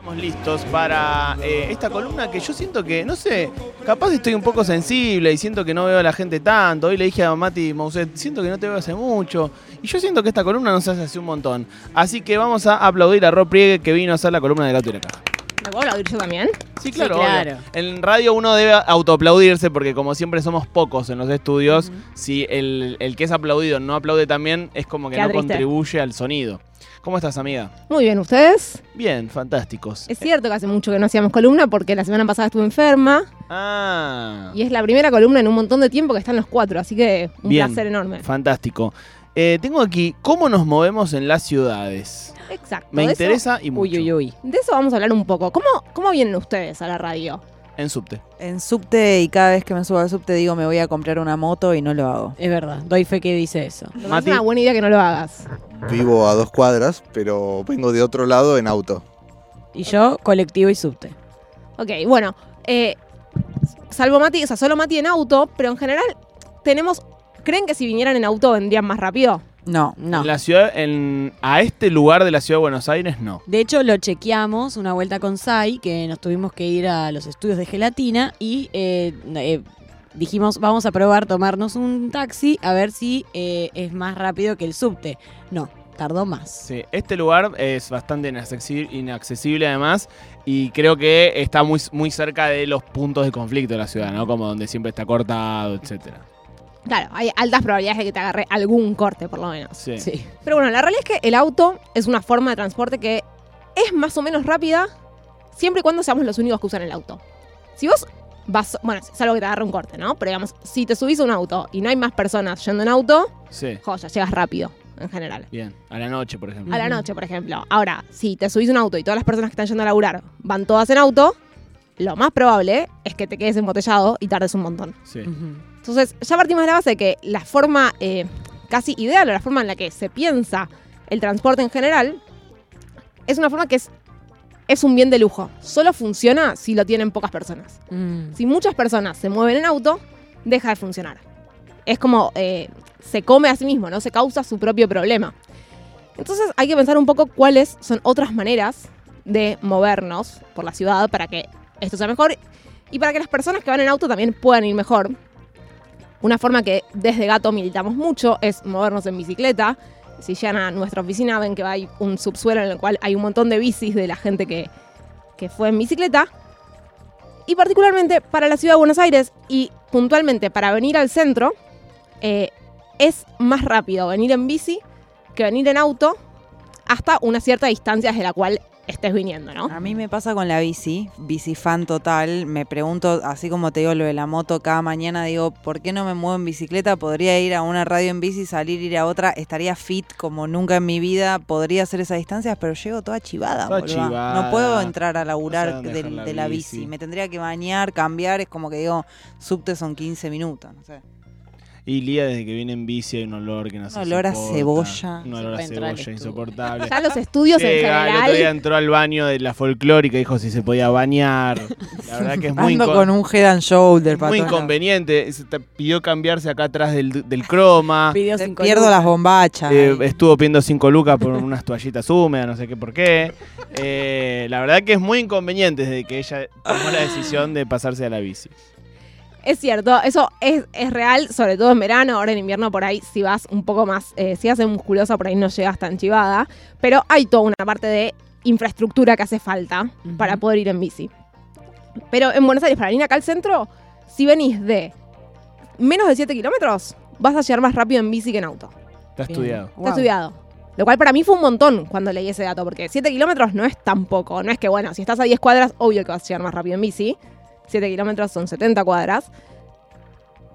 Estamos listos para eh, esta columna que yo siento que, no sé, capaz estoy un poco sensible y siento que no veo a la gente tanto. Hoy le dije a Mati Mousset, siento que no te veo hace mucho. Y yo siento que esta columna no se hace hace un montón. Así que vamos a aplaudir a Rob Priegue que vino a hacer la columna de la Caja. ¿Me puedo aplaudir yo también? Sí, claro. Sí, claro. En radio uno debe autoaplaudirse porque como siempre somos pocos en los estudios, si el, el que es aplaudido no aplaude también, es como que no triste. contribuye al sonido. ¿Cómo estás, amiga? Muy bien, ¿ustedes? Bien, fantásticos. Es cierto que hace mucho que no hacíamos columna porque la semana pasada estuve enferma Ah, y es la primera columna en un montón de tiempo que están los cuatro, así que un Bien. placer enorme. fantástico. Eh, tengo aquí, ¿cómo nos movemos en las ciudades? Exacto. Me eso- interesa y mucho. Uy, uy, uy. de eso vamos a hablar un poco. ¿Cómo, ¿Cómo vienen ustedes a la radio? En subte. En subte y cada vez que me subo al subte digo me voy a comprar una moto y no lo hago. Es verdad, doy fe que dice eso. Parece una buena idea que no lo hagas. Vivo a dos cuadras, pero vengo de otro lado en auto. Y yo, colectivo y subte. Ok, bueno, eh, salvo Mati, o sea, solo Mati en auto, pero en general tenemos... ¿Creen que si vinieran en auto vendrían más rápido? No. No. En la ciudad, en, a este lugar de la ciudad de Buenos Aires, no. De hecho, lo chequeamos una vuelta con Sai, que nos tuvimos que ir a los estudios de gelatina y eh, eh, dijimos, vamos a probar tomarnos un taxi a ver si eh, es más rápido que el subte. No, tardó más. Sí, este lugar es bastante inaccesible, inaccesible además y creo que está muy, muy cerca de los puntos de conflicto de la ciudad, ¿no? Como donde siempre está cortado, etcétera. Claro, hay altas probabilidades de que te agarre algún corte, por lo menos. Sí. Sí. Pero bueno, la realidad es que el auto es una forma de transporte que es más o menos rápida siempre y cuando seamos los únicos que usan el auto. Si vos vas, bueno, salvo que te agarre un corte, ¿no? Pero digamos, si te subís a un auto y no hay más personas yendo en auto, Sí, joya, llegas rápido, en general. bien. A la noche, por ejemplo. A la noche, por ejemplo. Ahora, si te subís a un auto y todas las personas que están yendo a laburar van todas en auto, lo más probable es que te quedes embotellado y tardes un montón. Sí. Entonces, ya partimos de la base de que la forma eh, casi ideal o la forma en la que se piensa el transporte en general es una forma que es, es un bien de lujo. Solo funciona si lo tienen pocas personas. Mm. Si muchas personas se mueven en auto, deja de funcionar. Es como eh, se come a sí mismo, ¿no? Se causa su propio problema. Entonces hay que pensar un poco cuáles son otras maneras de movernos por la ciudad para que esto sea mejor y para que las personas que van en auto también puedan ir mejor. Una forma que desde Gato militamos mucho es movernos en bicicleta. Si llegan a nuestra oficina ven que hay un subsuelo en el cual hay un montón de bicis de la gente que, que fue en bicicleta. Y particularmente para la ciudad de Buenos Aires y puntualmente para venir al centro, eh, es más rápido venir en bici que venir en auto hasta una cierta distancia desde la cual estés viniendo, ¿no? A mí me pasa con la bici, bici fan total. Me pregunto, así como te digo lo de la moto cada mañana, digo, ¿por qué no me muevo en bicicleta? Podría ir a una radio en bici, salir, ir a otra, estaría fit como nunca en mi vida, podría hacer esas distancias, pero llego toda chivada. Toda chivada. No puedo entrar a No sé laburar de, la de la bici. bici. Me tendría que bañar, cambiar, es como que digo, subte son 15 minutos, no sé. Y Lía, desde que viene en bici hay un olor que no se olor a cebolla. Un olor a cebolla insoportable. Ya los estudios en Llega, el otro día general. entró al baño de la folclórica y dijo si se podía bañar. La verdad que es muy, Ando con un head and shoulder, es muy inconveniente. Se te pidió cambiarse acá atrás del, del croma. Pidió cinco pierdo lucas. las bombachas. Eh, estuvo pidiendo 5 lucas por unas toallitas húmedas, no sé qué por qué. Eh, la verdad que es muy inconveniente desde que ella tomó la decisión de pasarse a la bici. Es cierto, eso es, es real, sobre todo en verano, ahora en invierno por ahí si vas un poco más, eh, si haces musculosa por ahí no llegas tan chivada, pero hay toda una parte de infraestructura que hace falta Ujú. para poder ir en bici. Pero en Buenos Aires, para venir acá al centro, si venís de menos de 7 kilómetros, vas a llegar más rápido en bici que en auto. Está Bien. estudiado. Está Wow. estudiado. Lo cual para mí fue un montón cuando leí ese dato, porque 7 kilómetros no es tan poco. No es que, bueno, si estás a 10 cuadras, obvio que vas a llegar más rápido en bici. 7 kilómetros son 70 cuadras.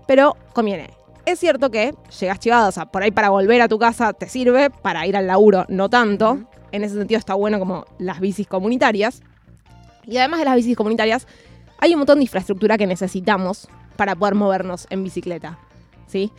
Pero conviene. Es cierto que llegas chivado, o sea, por ahí para volver a tu casa te sirve, para ir al laburo no tanto. En ese sentido está bueno como las bicis comunitarias. Y además de las bicis comunitarias, hay un montón de infraestructura que necesitamos para poder movernos en bicicleta. ¿Sí?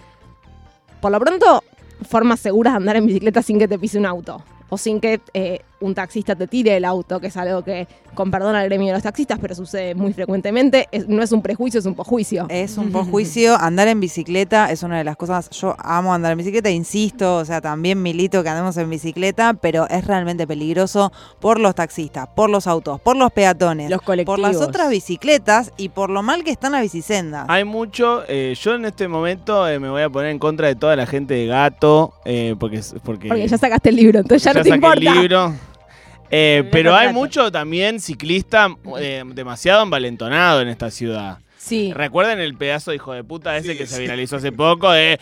Por lo pronto, formas seguras de andar en bicicleta sin que te pise un auto. O sin que eh, un taxista te tire el auto, que es algo que, con perdón al gremio de los taxistas, pero sucede muy frecuentemente, es- no es un prejuicio, es un pojuicio. Es un juicio. Andar en bicicleta es una de las cosas. Yo amo andar en bicicleta, insisto, o sea, también milito que andemos en bicicleta, pero es realmente peligroso por los taxistas, por los autos, por los peatones, Los colectivos. por las otras bicicletas y por lo mal que están las bicisendas. Hay mucho, eh, yo en este momento eh, me voy a poner en contra de toda la gente de gato, eh, porque, porque, Porque ya sacaste el libro, entonces ya, no te saqué importa. el libro. Eh, pero hay mucho también ciclista eh, demasiado envalentonado en esta ciudad. Sí. Recuerden el pedazo de hijo de puta ese que se viralizó hace poco de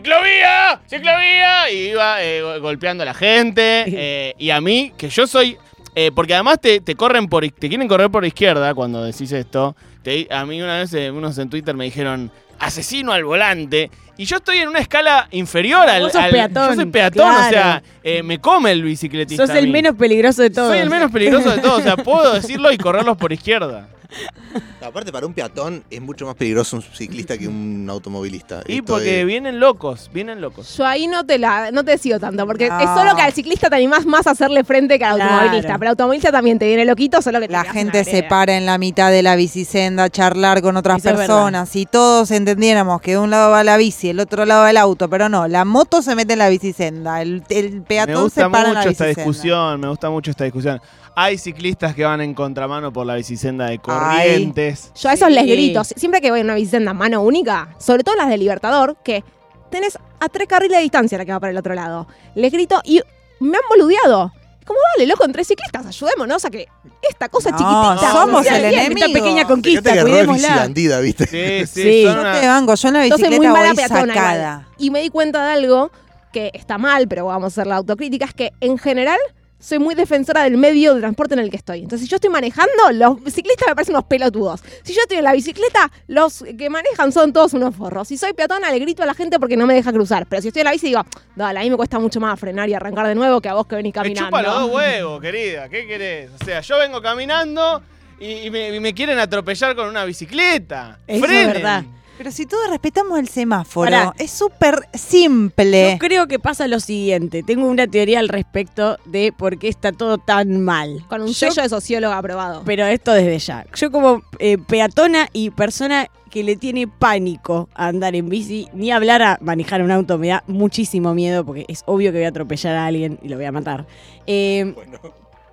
¡Ciclovía! ¡Ciclovía! Y iba eh, go- golpeando a la gente. eh, y a mí, que yo soy. eh, porque además te, te corren por. te quieren correr por izquierda cuando decís esto. Te- a mí una vez eh, unos en Twitter me dijeron asesino al volante. Y yo estoy en una escala inferior al. Vos sos al- peatón, Yo soy peatón, o sea, eh, me come el bicicletista. Sos a el mí. menos peligroso de todos. Soy el menos peligroso de todos. O sea, puedo decirlo y correrlos por izquierda. Aparte, para un peatón es mucho más peligroso un ciclista que un automovilista. Y Esto porque vienen locos, vienen locos. Yo ahí no te la, no te sigo tanto, porque No. es solo que al ciclista te animás más a hacerle frente que al Claro. automovilista. Pero el automovilista también te viene loquito, solo que te La gente se vereda. para en la mitad de la bicisenda a charlar con otras Eso es personas. Si todos entendiéramos que de un lado va la bici, el otro lado va el auto, pero no, la moto se mete en la bicisenda, el, el Me peatón gusta se para en la mucho esta bicisenda. discusión, me gusta mucho esta discusión. Hay ciclistas que van en contramano por la bicisenda de Corrientes. Yo a esos les grito, siempre que voy en una bicicenda mano única, sobre todo las de Libertador, que tenés a tres carriles de distancia la que va para el otro lado. Les grito y me han boludeado. Como vale, loco, entre ciclistas, ayudémonos a que esta cosa No, chiquitita. somos sea el bien. enemigo. Esta pequeña conquista, es cuidémosla. ¿viste? Sí, sí, Sí. Yo una- te banco, yo en la Yo soy muy bicicleta mala voy peatona igual. sacada. Y me di cuenta de algo que está mal, pero vamos a hacer la autocrítica, es que en general soy muy defensora del medio de transporte en el que estoy. Entonces, si yo estoy manejando, los ciclistas me parecen unos pelotudos. Si yo estoy en la bicicleta, los que manejan son todos unos forros. Si soy peatona, le grito a la gente porque no me deja cruzar. Pero si estoy en la bici, digo, dale, a mí me cuesta mucho más frenar y arrancar de nuevo que a vos que venís Me caminando. chupa los dos huevos, querida. ¿Qué querés? O sea, yo vengo caminando y, y me, y me quieren atropellar con una bicicleta. Eso es verdad. Pero si todos respetamos el semáforo, Pará. es súper simple. Yo creo que pasa lo siguiente. Tengo una teoría al respecto de por qué está todo tan mal. Con un Yo- sello de sociólogo aprobado. Pero esto desde ya. Yo como eh, peatona y persona que le tiene pánico a andar en bici, ni hablar a manejar un auto, me da muchísimo miedo porque es obvio que voy a atropellar a alguien y lo voy a matar. Eh,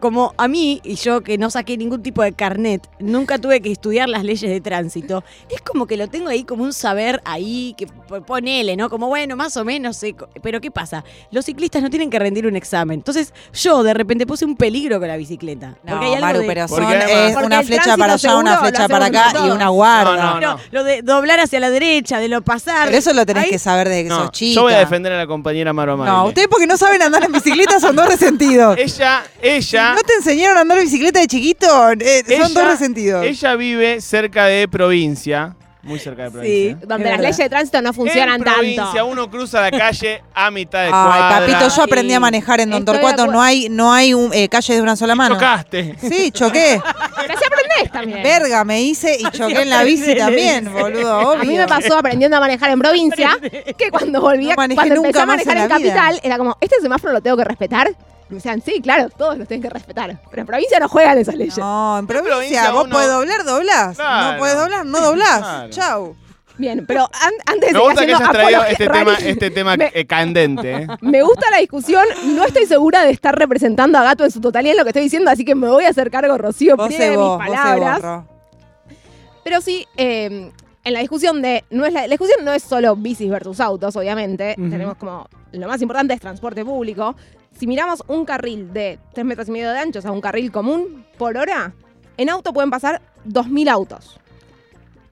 como a mí, y yo que no saqué ningún tipo de carnet, nunca tuve que estudiar las leyes de tránsito, es como que lo tengo ahí como un saber ahí, que ponele, ¿no? Como bueno, más o menos sé. Pero ¿qué pasa? Los ciclistas no tienen que rendir un examen. Entonces yo de repente puse un peligro con la bicicleta. No, Porque hay algo Maru, de- pero son es Porque una flecha para allá, una seguro flecha para acá y una guarda. No, no, No, lo de doblar hacia la derecha, de lo pasar. Pero eso lo tenés Ahí- que saber desde que No, sos chica. yo voy a defender a la compañera Maro Maile. No, ustedes porque no saben andar en bicicleta son dos resentidos. Ella, ella, ¿No te enseñaron a andar bicicleta de chiquito? Eh, son dos resentidos. ella vive cerca de provincia, muy cerca de provincia. Sí. donde las leyes de tránsito no funcionan en provincia tanto. uno cruza la calle a mitad de Ay, cuadra. papito, yo aprendí a manejar en Don Torcuato. No hay, no hay un, eh, calle de una sola mano. Chocaste. Sí, choqué. Pero así aprendés también. Verga, me hice y choqué en la bici también, boludo, obvio. A mí me pasó aprendiendo a manejar en provincia que cuando volvía, No manejé cuando empecé a manejar en en, la vida. capital, era como, ¿este semáforo lo tengo que respetar? Me decían, sí, claro, todos los tienen que respetar. Pero en provincia no juegan esas leyes. No, en provincia, provincia vos uno- podés doblar, doblás. Claro. No podés doblar, no doblás. Claro. Chau. Bien, pero an- antes de Me gusta que hayas traído apología- este tema, este tema me- eh, candente. ¿eh? Me gusta la discusión, no estoy segura de estar representando a Gato en su totalidad en lo que estoy diciendo, así que me voy a hacer cargo, Rocío, Vos mis vos, sé palabras. vos. Pero sí, eh, en la discusión de. No es la, la discusión no es solo bicis versus autos, obviamente. Tenemos como. Lo más importante es transporte público. Si miramos un carril de 3 metros y medio de ancho, o sea, un carril común por hora, en auto pueden pasar 2.000 autos.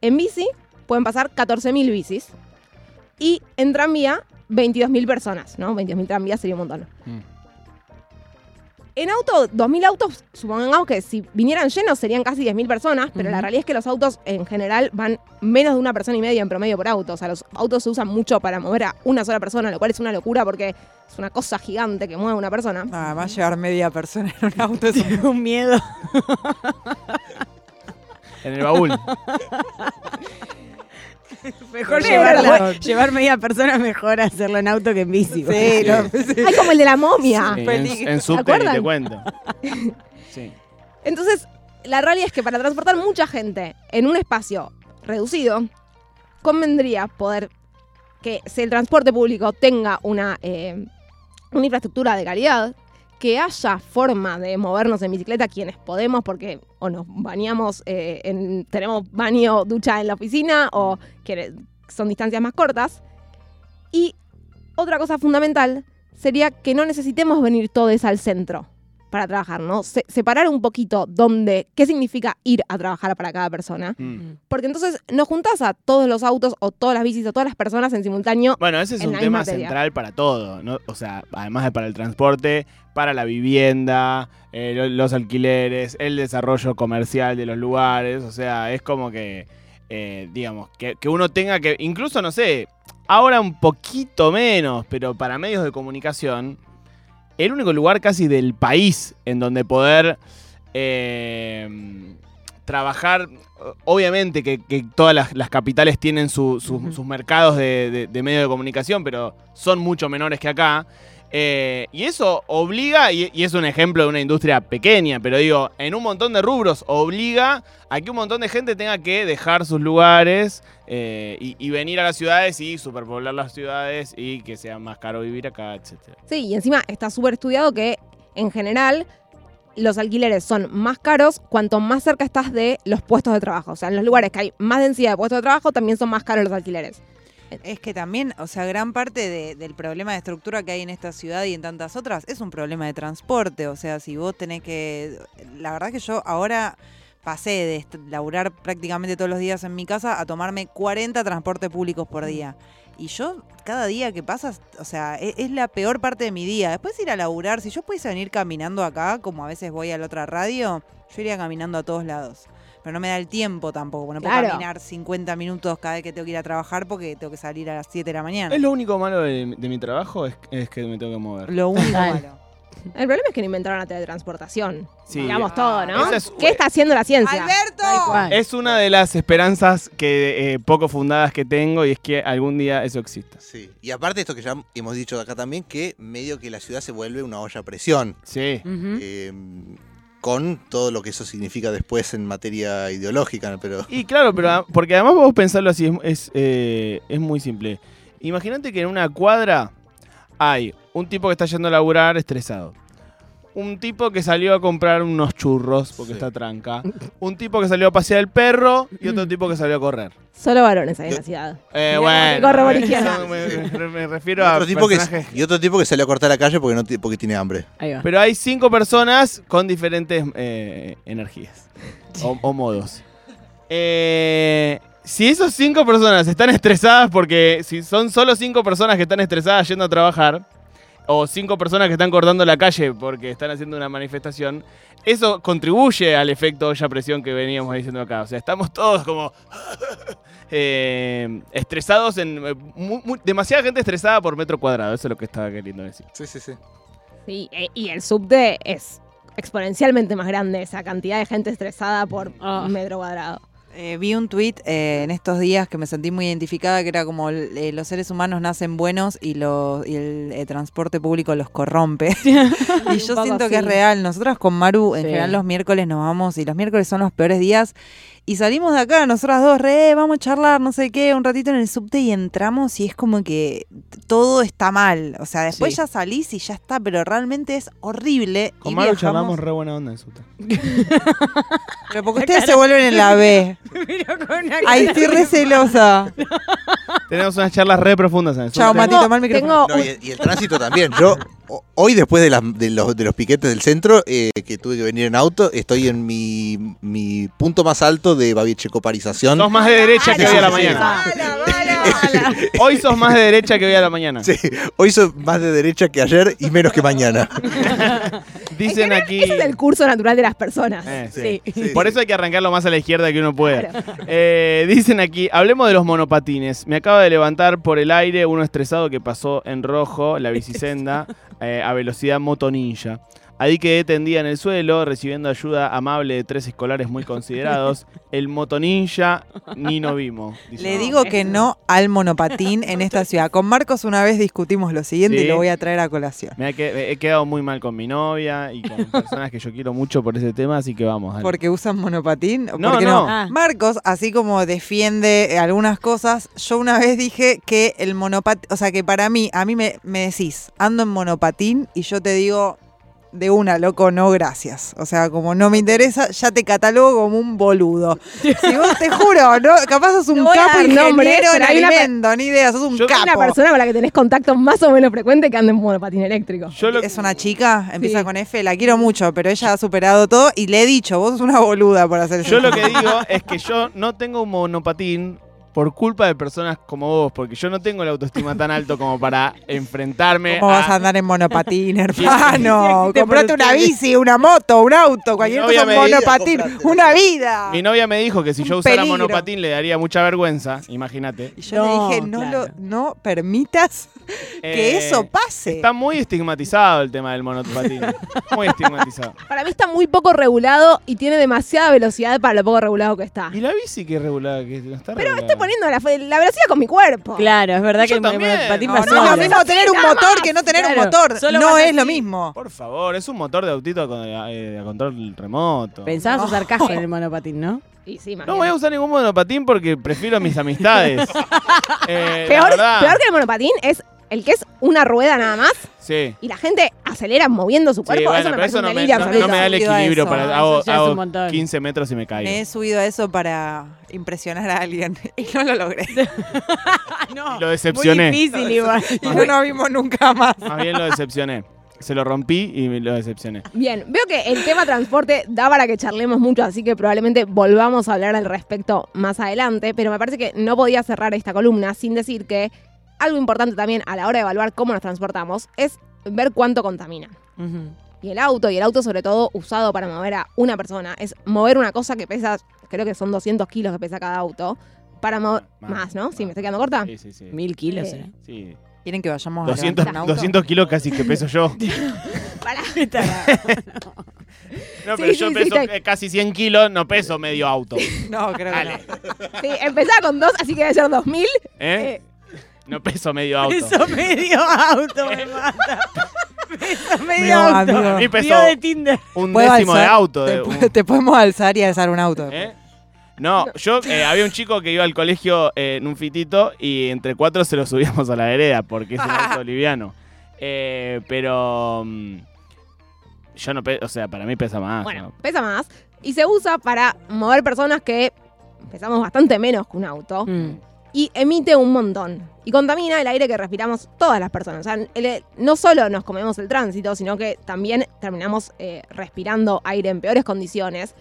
En bici pueden pasar 14.000 bicis. Y en tranvía, 22.000 personas, ¿no? 22.000 tranvías sería un montón. Mm. En auto, 2.000 autos, supongamos que si vinieran llenos serían casi 10.000 personas, pero la realidad es que los autos en general van menos de una persona y media en promedio por auto. O sea, los autos se usan mucho para mover a una sola persona, lo cual es una locura porque es una cosa gigante que mueve a una persona. Ah, va a llevar media persona en un auto. es un miedo. En el baúl. Mejor llevarla- llevar media persona mejor hacerlo en auto que en bici. Sí, no, Ay, como el de la momia. Sí, en, en subte ni te cuento. Sí. Entonces, la realidad es que para transportar mucha gente en un espacio reducido, convendría poder que si el transporte público tenga una, eh, una infraestructura de calidad, que haya forma de movernos en bicicleta quienes podemos, porque o nos bañamos, eh, en, tenemos baño, ducha en la oficina, o que son distancias más cortas. Y otra cosa fundamental sería que no necesitemos venir todos al centro para trabajar, ¿no? Se- separar un poquito dónde, qué significa ir a trabajar para cada persona. Mm. Porque entonces no juntás a todos los autos o todas las bicis o todas las personas en simultáneo. Bueno, ese es un tema central para todo, ¿no? O sea, además de para el transporte, para la vivienda, eh, lo- los alquileres, el desarrollo comercial de los lugares, o sea, es como que, eh, digamos, que, que uno tenga que, incluso, no sé, ahora un poquito menos, pero para medios de comunicación, el único lugar casi del país en donde poder eh, trabajar, obviamente que, que todas las, las capitales tienen su- su- Ujú. sus mercados de, de- de medios de comunicación, pero son mucho menores que acá. Eh, y eso obliga, y, es un ejemplo de una industria pequeña, pero digo, en un montón de rubros obliga a que un montón de gente tenga que dejar sus lugares eh, y, y venir a las ciudades y superpoblar las ciudades y que sea más caro vivir acá, etcétera. Sí, y encima está súper estudiado que en general los alquileres son más caros cuanto más cerca estás de los puestos de trabajo. O sea, en los lugares que hay más densidad de puestos de trabajo también son más caros los alquileres. Es que también, o sea, gran parte de- del problema de estructura que hay en esta ciudad y en tantas otras es un problema de transporte. O sea, si vos tenés que. La verdad que yo ahora pasé de laburar prácticamente todos los días en mi casa a tomarme 40 transportes públicos por día. Y yo, cada día que pasa, o sea, e- es, la peor parte de mi día. Después ir a laburar, si yo pudiese venir caminando acá, como a veces voy a la otra radio, yo iría caminando a todos lados. Pero no me da el tiempo tampoco, porque no puedo Claro. caminar 50 minutos cada vez que tengo que ir a trabajar porque tengo que salir a las 7 de la mañana. Es lo único malo de, de mi trabajo es, es que me tengo que mover. Lo único malo. El problema es que no inventaron la teletransportación. Sí. Digamos todo, ¿no? Es- ¿Qué está haciendo la ciencia? ¡Alberto! Es una de las esperanzas que eh, poco fundadas que tengo y es que algún día eso exista. Sí. Y aparte esto que ya hemos dicho acá también, que medio que la ciudad se vuelve una olla a presión. Sí. Eh, con todo lo que eso significa después en materia ideológica, pero Y claro, pero porque además vos pensarlo así, es, es, eh, es muy simple. Imagínate que en una cuadra hay un tipo que está yendo a laburar estresado. Un tipo que salió a comprar unos churros porque Sí. está tranca. Un tipo que salió a pasear el perro y otro tipo que salió a correr. Solo varones hay en la ciudad. Eh, bueno, corre por eh, izquierda. me, refiero y a otro, tipo que, personajes y otro tipo que salió a cortar la calle porque no porque tiene hambre. Ahí va. Pero hay cinco personas con diferentes eh, energías o, o modos. Eh, si esas cinco personas están estresadas porque si son solo cinco personas que están estresadas yendo a trabajar o cinco personas que están cortando la calle porque están haciendo una manifestación, eso contribuye al efecto olla presión que veníamos diciendo acá. O sea, estamos todos como eh, estresados en eh, demasiada gente estresada por metro cuadrado. Eso es lo que estaba queriendo decir. Sí, sí, sí. Sí, e- y el subte es exponencialmente más grande esa cantidad de gente estresada por Ah. metro cuadrado. Eh, vi un tuit eh, en estos días que me sentí muy identificada, que era como eh, los seres humanos nacen buenos y, los, y el eh, transporte público los corrompe. y yo siento que es real. Nosotras con Maru en Sí. general los miércoles nos vamos y los miércoles son los peores días. Y salimos de acá, nosotras dos, re, vamos a charlar, no sé qué, un ratito en el subte y entramos y es como que todo está mal. O sea, después Sí. ya salís y ya está, pero realmente es horrible. Con y Maru viajamos- charlamos re buena onda en Suta. Pero porque ustedes se vuelven en la B. Ay, estoy re celosa. Tenemos unas charlas re profundas en el Chao. Mati, toma el micrófono. tengo No, y, el- y el tránsito también. Yo hoy después de, las- de los, de los piquetes del centro, eh, que tuve que venir en auto, estoy en mi, mi punto más alto de babieche-coparización. Sos más de derecha que hoy a la mañana. Hoy sos más de derecha que hoy a la mañana. Sí, hoy soy más de derecha que ayer y menos que mañana. Dicen aquí. Ese es el curso natural de las personas. Eh, sí. Sí. Por eso hay que arrancarlo más a la izquierda que uno pueda. Claro. Eh, dicen aquí, hablemos de los monopatines. Me acaba de levantar por el aire uno estresado que pasó en rojo la bicisenda eh, a velocidad moto ninja. Ahí quedé tendida en el suelo, recibiendo ayuda amable de tres escolares muy considerados. El motoninja ni no vimos. dice. Le digo que no al monopatín en esta ciudad. Con Marcos una vez discutimos lo siguiente Sí. y lo voy a traer a colación. Me he quedado muy mal con mi novia y con personas que yo quiero mucho por ese tema, así que vamos. dale. Porque usan monopatín. ¿O No, por qué no. Ah. Marcos, así como defiende eh, algunas cosas, yo una vez dije que el monopatín, o sea que para mí, a mí me, me decís, ando en monopatín y yo te digo de una, loco, no gracias. O sea, como no me interesa, ya te catalogo como un boludo. Si vos te juro, no, capaz sos un No capo ingeniero en alimento, ni idea, sos un Yo- Hay una capo. persona con la que tenés contacto más o menos frecuente que anda en monopatín eléctrico. Yo lo- Es una chica, empieza Sí. con F, la quiero mucho, pero ella ha superado todo y le he dicho, vos sos una boluda por hacer eso. Yo lo que digo es que yo no tengo un monopatín por culpa de personas como vos, porque yo no tengo la autoestima tan alto como para enfrentarme ¿Cómo vas a andar en monopatín, hermano? Comprate una bici, una moto, un auto, cualquier cosa, un monopatín, comprate. una vida. Mi novia me dijo que si yo usara peligro. monopatín le daría mucha vergüenza, imagínate. Y yo No, le dije, no, claro. lo, no permitas que Eh, eso pase. Está muy estigmatizado el tema del monopatín. Muy estigmatizado. Para mí está muy poco regulado y tiene demasiada velocidad para lo poco regulado que está. ¿Y la bici que es regulada? Que no está Pero regulada? Poniendo la, la velocidad con mi cuerpo. Claro, es verdad Yo que el también. monopatín No, va no es lo mismo tener un motor que no tener un motor. solo No vas es lo mismo. Por favor, es un motor de autito con, eh, a control remoto. Pensabas usar caja en el monopatín, ¿no? Y sí, No voy a usar ningún monopatín porque prefiero mis amistades. Eh, la peor, verdad, peor que el monopatín es el que es una rueda nada más Sí. y la gente acelera moviendo su Sí, cuerpo. bueno, eso me parece eso un no me, delirio no- no me da el equilibrio eso. para No, hago, hago un montón. 15 metros y me caigo. Me he subido a eso para impresionar a alguien y no lo logré. no. Lo decepcioné. Muy difícil igual. Y no nos vimos nunca más. Más bien lo decepcioné. Se lo rompí y lo decepcioné. Bien, veo que el tema transporte da para que charlemos mucho, así que probablemente volvamos a hablar al respecto más adelante, pero me parece que no podía cerrar esta columna sin decir que algo importante también a la hora de evaluar cómo nos transportamos es ver cuánto contamina. Ujú. Y el auto, y el auto sobre todo usado para mover a una persona, es mover una cosa que pesa, creo que son 200 kilos que pesa cada auto, para mover... Más, Más, ¿no? Sí, más. me estoy quedando corta. Sí, sí, sí. Mil kilos, Eh, ¿eh? Sí. ¿Quieren que vayamos a 200, levantar un auto? 200 kilos casi que peso yo. Pará. No, Sí, pero sí, yo sí, peso sí. eh, casi 100 kilos, no peso medio auto. No, creo que Dale. no. Sí, empezaba con dos, así que debe ser 2000. ¿Eh? No peso medio auto. Eso medio auto me mata. Eso medio No, auto. amigo. De Tinder. un décimo de auto. Te, de un- te podemos alzar y alzar un auto. ¿Eh? No, yo eh, había un chico que iba al colegio eh, en un fitito y entre cuatro se lo subíamos a la vereda porque es un auto liviano. Eh, pero mm, yo no, pe- o sea, para mí pesa más. Bueno, ¿no? pesa más. Y se usa para mover personas que pesamos bastante menos que un auto. Mm. Y emite un montón. Y contamina el aire que respiramos todas las personas. O sea, el- no solo nos comemos el tránsito, sino que también terminamos eh, respirando aire en peores condiciones.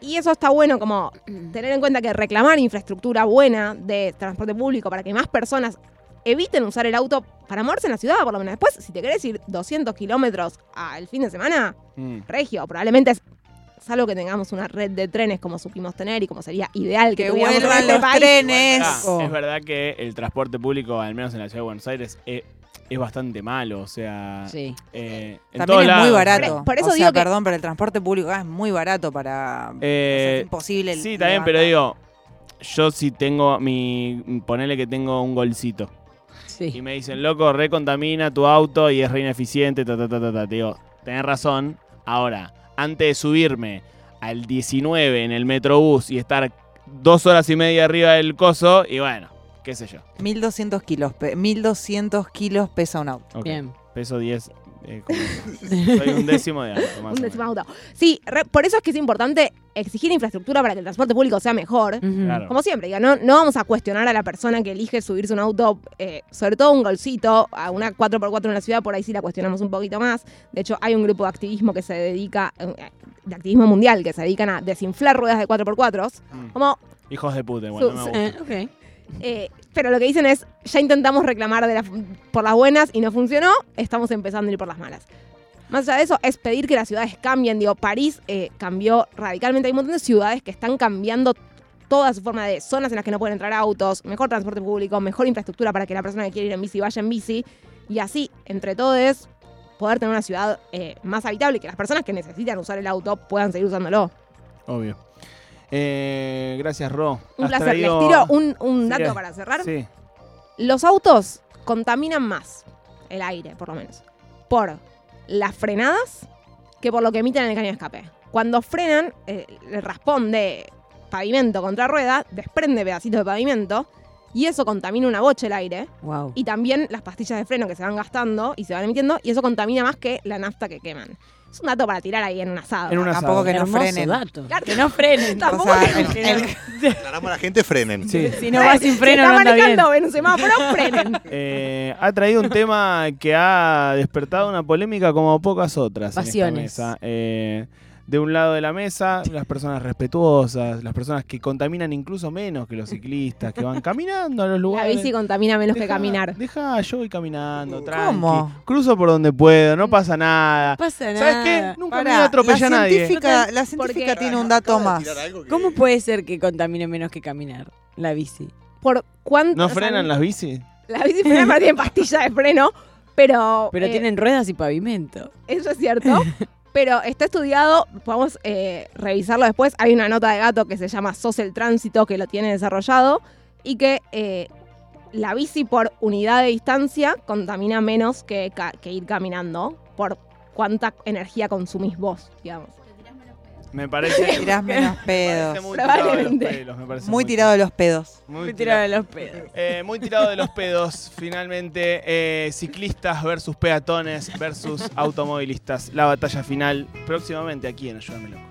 Y eso está bueno como tener en cuenta que reclamar infraestructura buena de transporte público para que más personas eviten usar el auto para moverse en la ciudad, por lo menos. Después, si te querés ir 200 kilómetros al fin de semana, Mm. regio, probablemente es salvo que tengamos una red de trenes como supimos tener y como sería ideal que, Que tuviéramos vuelvan este los país. trenes. Ah, es verdad que el transporte público, al menos en la ciudad de Buenos Aires, eh, es bastante malo. O sea, Sí. eh, en También es muy barato. Por- por eso o digo sea, que- perdón, pero el transporte público acá es muy barato para... o sea, Eh, es imposible. Sí, también, pero digo, yo si tengo mi. Ponele que tengo un golcito. Y Sí. me dicen, loco, recontamina tu auto y es re ineficiente, ta, ta, ta, ta, ta. Te digo, tenés razón. Ahora, antes de subirme al 19 en el Metrobús y estar dos horas y media arriba del coso, y bueno, qué sé yo. 1200 kilos, pe- 1200 kilos pesa un auto. Ok, Bien. Peso 10. Eh, como- soy un décimo de auto, más Un décimo auto. Sí, re- por eso es que es importante exigir infraestructura para que el transporte público sea mejor. Claro. Como siempre, digo, no, no vamos a cuestionar a la persona que elige subirse un auto, eh, sobre todo un golcito, a una 4x4 en la ciudad, por ahí sí la cuestionamos un poquito más. De hecho, hay un grupo de activismo que se dedica, eh, de activismo mundial, que se dedican a desinflar ruedas de 4x4. Mm. Como, Hijos de puta, igual, no me gusta. Eh, ok. eh, pero lo que dicen es, ya intentamos reclamar de por las buenas y no funcionó, estamos empezando a ir por las malas. Más allá de eso, es pedir que las ciudades cambien. Digo, París eh, cambió radicalmente. Hay un montón de ciudades que están cambiando toda su forma de zonas en las que no pueden entrar autos, mejor transporte público, mejor infraestructura para que la persona que quiere ir en bici vaya en bici. Y así, entre todos, poder tener una ciudad eh, más habitable y que las personas que necesitan usar el auto puedan seguir usándolo. Obvio. Eh, gracias, Ro. Un Has placer. traído- Les tiro un, un Sí, dato para cerrar. Sí. Los autos contaminan más, el aire por lo menos, por las frenadas que por lo que emiten en el caño de escape. Cuando frenan, eh, el raspón de pavimento contra rueda desprende pedacitos de pavimento y eso contamina una bocha el aire. Wow. Y también las pastillas de freno que se van gastando y se van emitiendo y eso contamina más que la nafta que queman. Es un dato para tirar ahí en un asado. En un Tampoco que no frenen. dato. Claro. Que no frenen. Tampoco O sea, que- el- el- Aclaramos a la gente, frenen. Sí. Si no va sin Si freno, está no anda bien. manejando en un semáforo, frenen. Eh, ha traído un tema que ha despertado una polémica como pocas otras en Pasiones. esta mesa. Eh, de un lado de la mesa, las personas respetuosas, las personas que contaminan incluso menos que los ciclistas, que van caminando a los La lugares. bici contamina menos que caminar. Deja, yo voy caminando, tranqui. ¿Cómo? Cruzo por donde puedo, no pasa nada. No pasa nada. ¿Sabes qué? Nunca me Pará, iba a atropellar a la nadie. científica, la científica tiene un dato más. que- ¿Cómo puede ser que contamine menos que caminar la bici? Por cuánto, ¿No o sea, frenan las bicis? Las bici frenan, pero tienen pastilla de freno. Pero, Pero eh, tienen ruedas y pavimento. eso es cierto. pero está estudiado, podemos eh, revisarlo después. Hay una nota de gato que se llama SOS el Tránsito, que lo tiene desarrollado. Y que eh, la bici por unidad de distancia contamina menos que, que ir caminando. Por cuánta energía consumís vos, digamos. Me parece. Tirás menos me pedos. parece muy tirado de los Probablemente. pelos, me parece Muy tirado de los pedos. Muy tirado. tiraron los pedos. Eh, muy tirado de los pedos, finalmente. eh, ciclistas versus peatones versus automovilistas. La batalla final próximamente aquí en Ayúdame Loco.